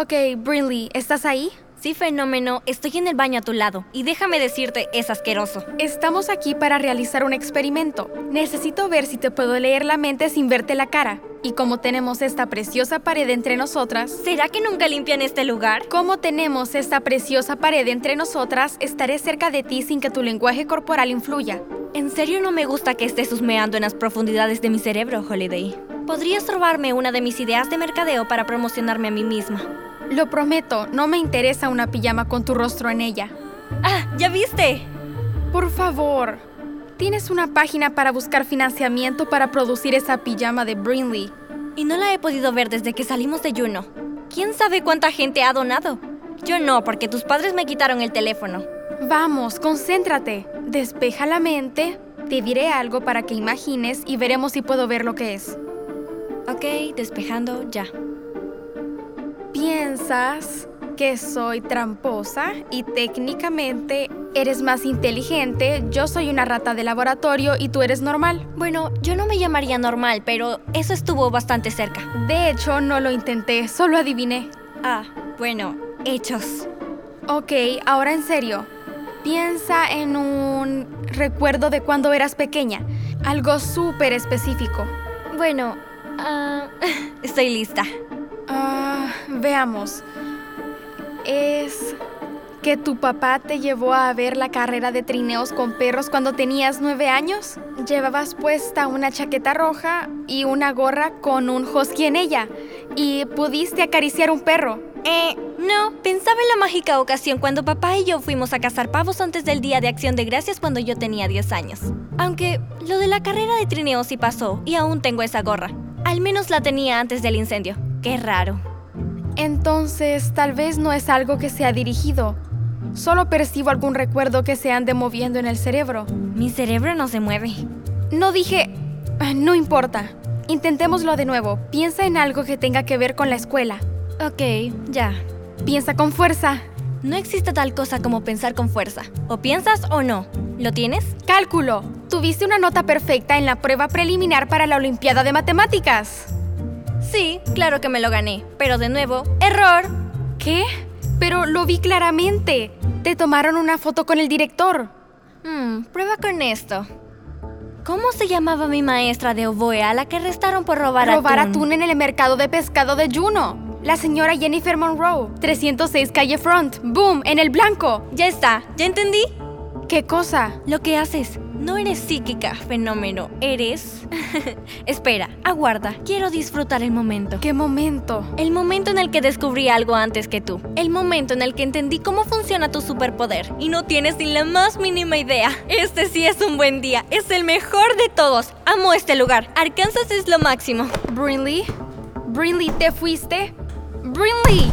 Ok, Brinley, ¿estás ahí? Sí, fenómeno, estoy en el baño a tu lado. Y déjame decirte, es asqueroso. Estamos aquí para realizar un experimento. Necesito ver si te puedo leer la mente sin verte la cara. Y como tenemos esta preciosa pared entre nosotras... ¿Será que nunca limpian este lugar? Como tenemos esta preciosa pared entre nosotras, estaré cerca de ti sin que tu lenguaje corporal influya. En serio no me gusta que estés husmeando en las profundidades de mi cerebro, Holiday. Podrías robarme una de mis ideas de mercadeo para promocionarme a mí misma. Lo prometo, no me interesa una pijama con tu rostro en ella. ¡Ah! ¿Ya viste? Por favor. Tienes una página para buscar financiamiento para producir esa pijama de Brinley. Y no la he podido ver desde que salimos de Juno. ¿Quién sabe cuánta gente ha donado? Yo no, porque tus padres me quitaron el teléfono. Vamos, concéntrate. Despeja la mente. Te diré algo para que imagines y veremos si puedo ver lo que es. Ok, despejando ya. Piensas que soy tramposa y técnicamente eres más inteligente, yo soy una rata de laboratorio y tú eres normal. Bueno, yo no me llamaría normal, pero eso estuvo bastante cerca. De hecho, no lo intenté, solo adiviné. Ah, bueno, hechos. Ok, ahora en serio. Piensa en un recuerdo de cuando eras pequeña, algo súper específico. Bueno, ah, estoy lista. Ah, veamos. Es que tu papá te llevó a ver la carrera de trineos con perros cuando tenías nueve años. Llevabas puesta una chaqueta roja y una gorra con un husky en ella. Y pudiste acariciar un perro. Eh, no, pensaba en la mágica ocasión cuando papá y yo fuimos a cazar pavos antes del Día de Acción de Gracias cuando yo tenía 10 años. Aunque lo de la carrera de trineo sí pasó y aún tengo esa gorra. Al menos la tenía antes del incendio. Qué raro. Entonces, tal vez no es algo que se ha dirigido. Solo percibo algún recuerdo que se ande moviendo en el cerebro. Mi cerebro no se mueve. No dije... ah, No importa. Intentémoslo de nuevo. Piensa en algo que tenga que ver con la escuela. Ok, ya. Piensa con fuerza. No existe tal cosa como pensar con fuerza. O piensas o no. ¿Lo tienes? Cálculo. Tuviste una nota perfecta en la prueba preliminar para la Olimpiada de Matemáticas. Sí, claro que me lo gané. Pero de nuevo, error. ¿Qué? Pero lo vi claramente. Te tomaron una foto con el director. Hmm, prueba con esto. ¿Cómo se llamaba mi maestra de oboe a la que arrestaron por robar, Robar atún en el mercado de pescado de Juno. La señora Jennifer Monroe. 306 Calle Front. Boom, en el blanco. Ya está, ¿ya entendí? ¿Qué cosa? Lo que haces. No eres psíquica, fenómeno. Eres... Espera, aguarda. Quiero disfrutar el momento. ¿Qué momento? El momento en el que descubrí algo antes que tú. El momento en el que entendí cómo funciona tu superpoder. Y no tienes ni la más mínima idea. Este sí es un buen día. Es el mejor de todos. Amo este lugar. Arkansas es lo máximo. Brinley. Brinley, ¿te fuiste? Brinley.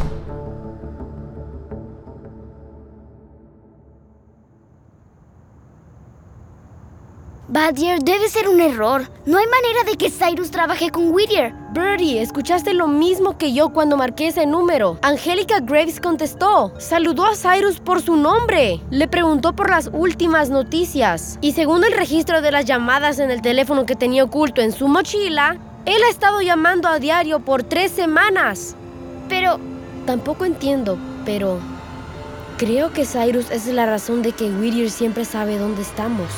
Badger, debe ser un error. No hay manera de que Cyrus trabaje con Whittier. Birdie, escuchaste lo mismo que yo cuando marqué ese número. Angélica Graves contestó. Saludó a Cyrus por su nombre. Le preguntó por las últimas noticias. Y según el registro de las llamadas en el teléfono que tenía oculto en su mochila, él ha estado llamando a diario por tres semanas. Pero, Tampoco entiendo, pero creo que Cyrus es la razón de que Whittier siempre sabe dónde estamos.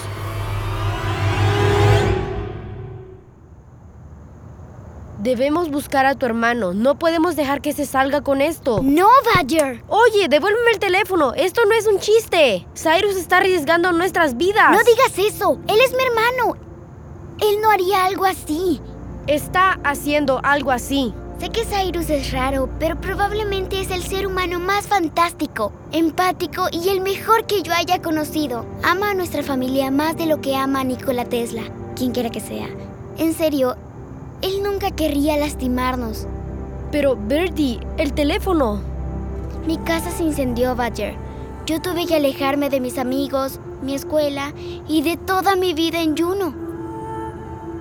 Debemos buscar a tu hermano. No podemos dejar que se salga con esto. no, Badger. Oye, devuélveme el teléfono. Esto no es un chiste. Cyrus está arriesgando nuestras vidas. No digas eso. Él es mi hermano. Él no haría algo así. Está haciendo algo así. Sé que Cyrus es raro, pero probablemente es el ser humano más fantástico, empático y el mejor que yo haya conocido. Ama a nuestra familia más de lo que ama a Nikola Tesla, quien quiera que sea. En serio, él nunca querría lastimarnos. Pero, Birdie, el teléfono. Mi casa se incendió, Badger. Yo tuve que alejarme de mis amigos, mi escuela y de toda mi vida en Juno.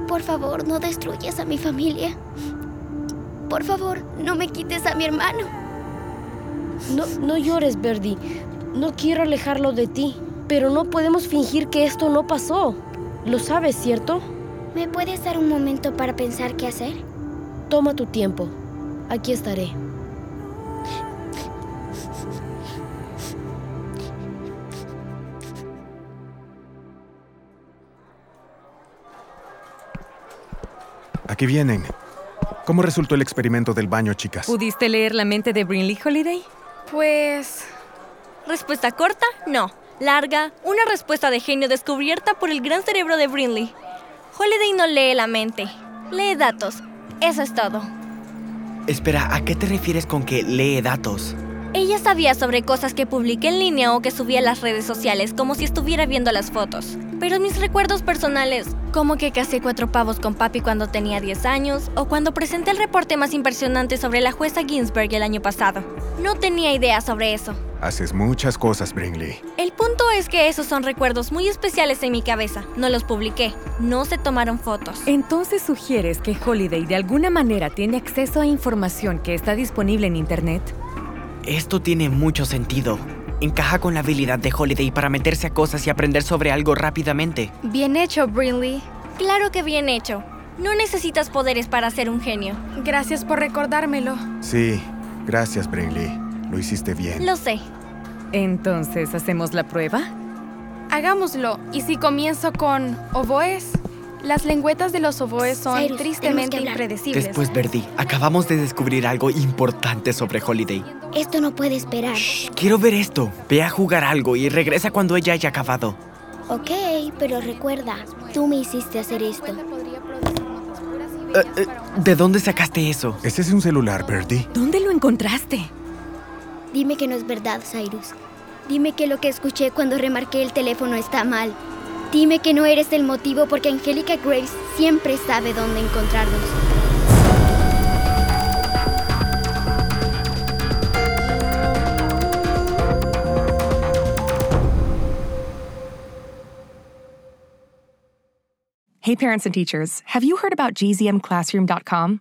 Por favor, no destruyas a mi familia. Por favor, no me quites a mi hermano. No, no llores, Birdie. No quiero alejarlo de ti. Pero no podemos fingir que esto no pasó. Lo sabes, ¿cierto? ¿Me puedes dar un momento para pensar qué hacer? Toma tu tiempo. Aquí estaré. Aquí vienen. ¿Cómo resultó el experimento del baño, chicas? ¿Pudiste leer la mente de Brinley Holiday? Pues... Respuesta corta, no. Larga, una respuesta de genio descubierta por el gran cerebro de Brinley. Holiday no lee la mente, lee datos. Eso es todo. Espera, ¿a qué te refieres con que lee datos? Ella sabía sobre cosas que publiqué en línea o que subía a las redes sociales como si estuviera viendo las fotos. Pero mis recuerdos personales, como que casé cuatro pavos con papi cuando tenía 10 años o cuando presenté el reporte más impresionante sobre la jueza Ginsburg el año pasado, no tenía idea sobre eso. Haces muchas cosas, Brinley. El punto es que esos son recuerdos muy especiales en mi cabeza. No los publiqué, no se tomaron fotos. Entonces sugieres que Holiday de alguna manera tiene acceso a información que está disponible en Internet. Esto tiene mucho sentido. Encaja con la habilidad de Holiday para meterse a cosas y aprender sobre algo rápidamente. Bien hecho, Brinley. Claro que bien hecho. No necesitas poderes para ser un genio. Gracias por recordármelo. Sí, gracias, Brinley. Lo hiciste bien. Lo sé. Entonces, ¿hacemos la prueba? Hagámoslo. ¿Y si comienzo con oboes? Las lengüetas de los oboes son Cyrus, tristemente impredecibles. Después, Verdi, acabamos de descubrir algo importante sobre Holiday. Esto no puede esperar. Shh, quiero ver esto. Ve a jugar algo y regresa cuando ella haya acabado. Ok, pero recuerda, tú me hiciste hacer esto. Eh, eh, ¿De dónde sacaste eso? Ese es un celular, Birdie. ¿Dónde lo encontraste? Dime que no es verdad, Cyrus. Dime que lo que escuché cuando remarqué el teléfono está mal. Dime que no eres el motivo porque Angélica Graves siempre sabe dónde encontrarnos. Hey, parents and teachers, have you heard about gzmclassroom.com?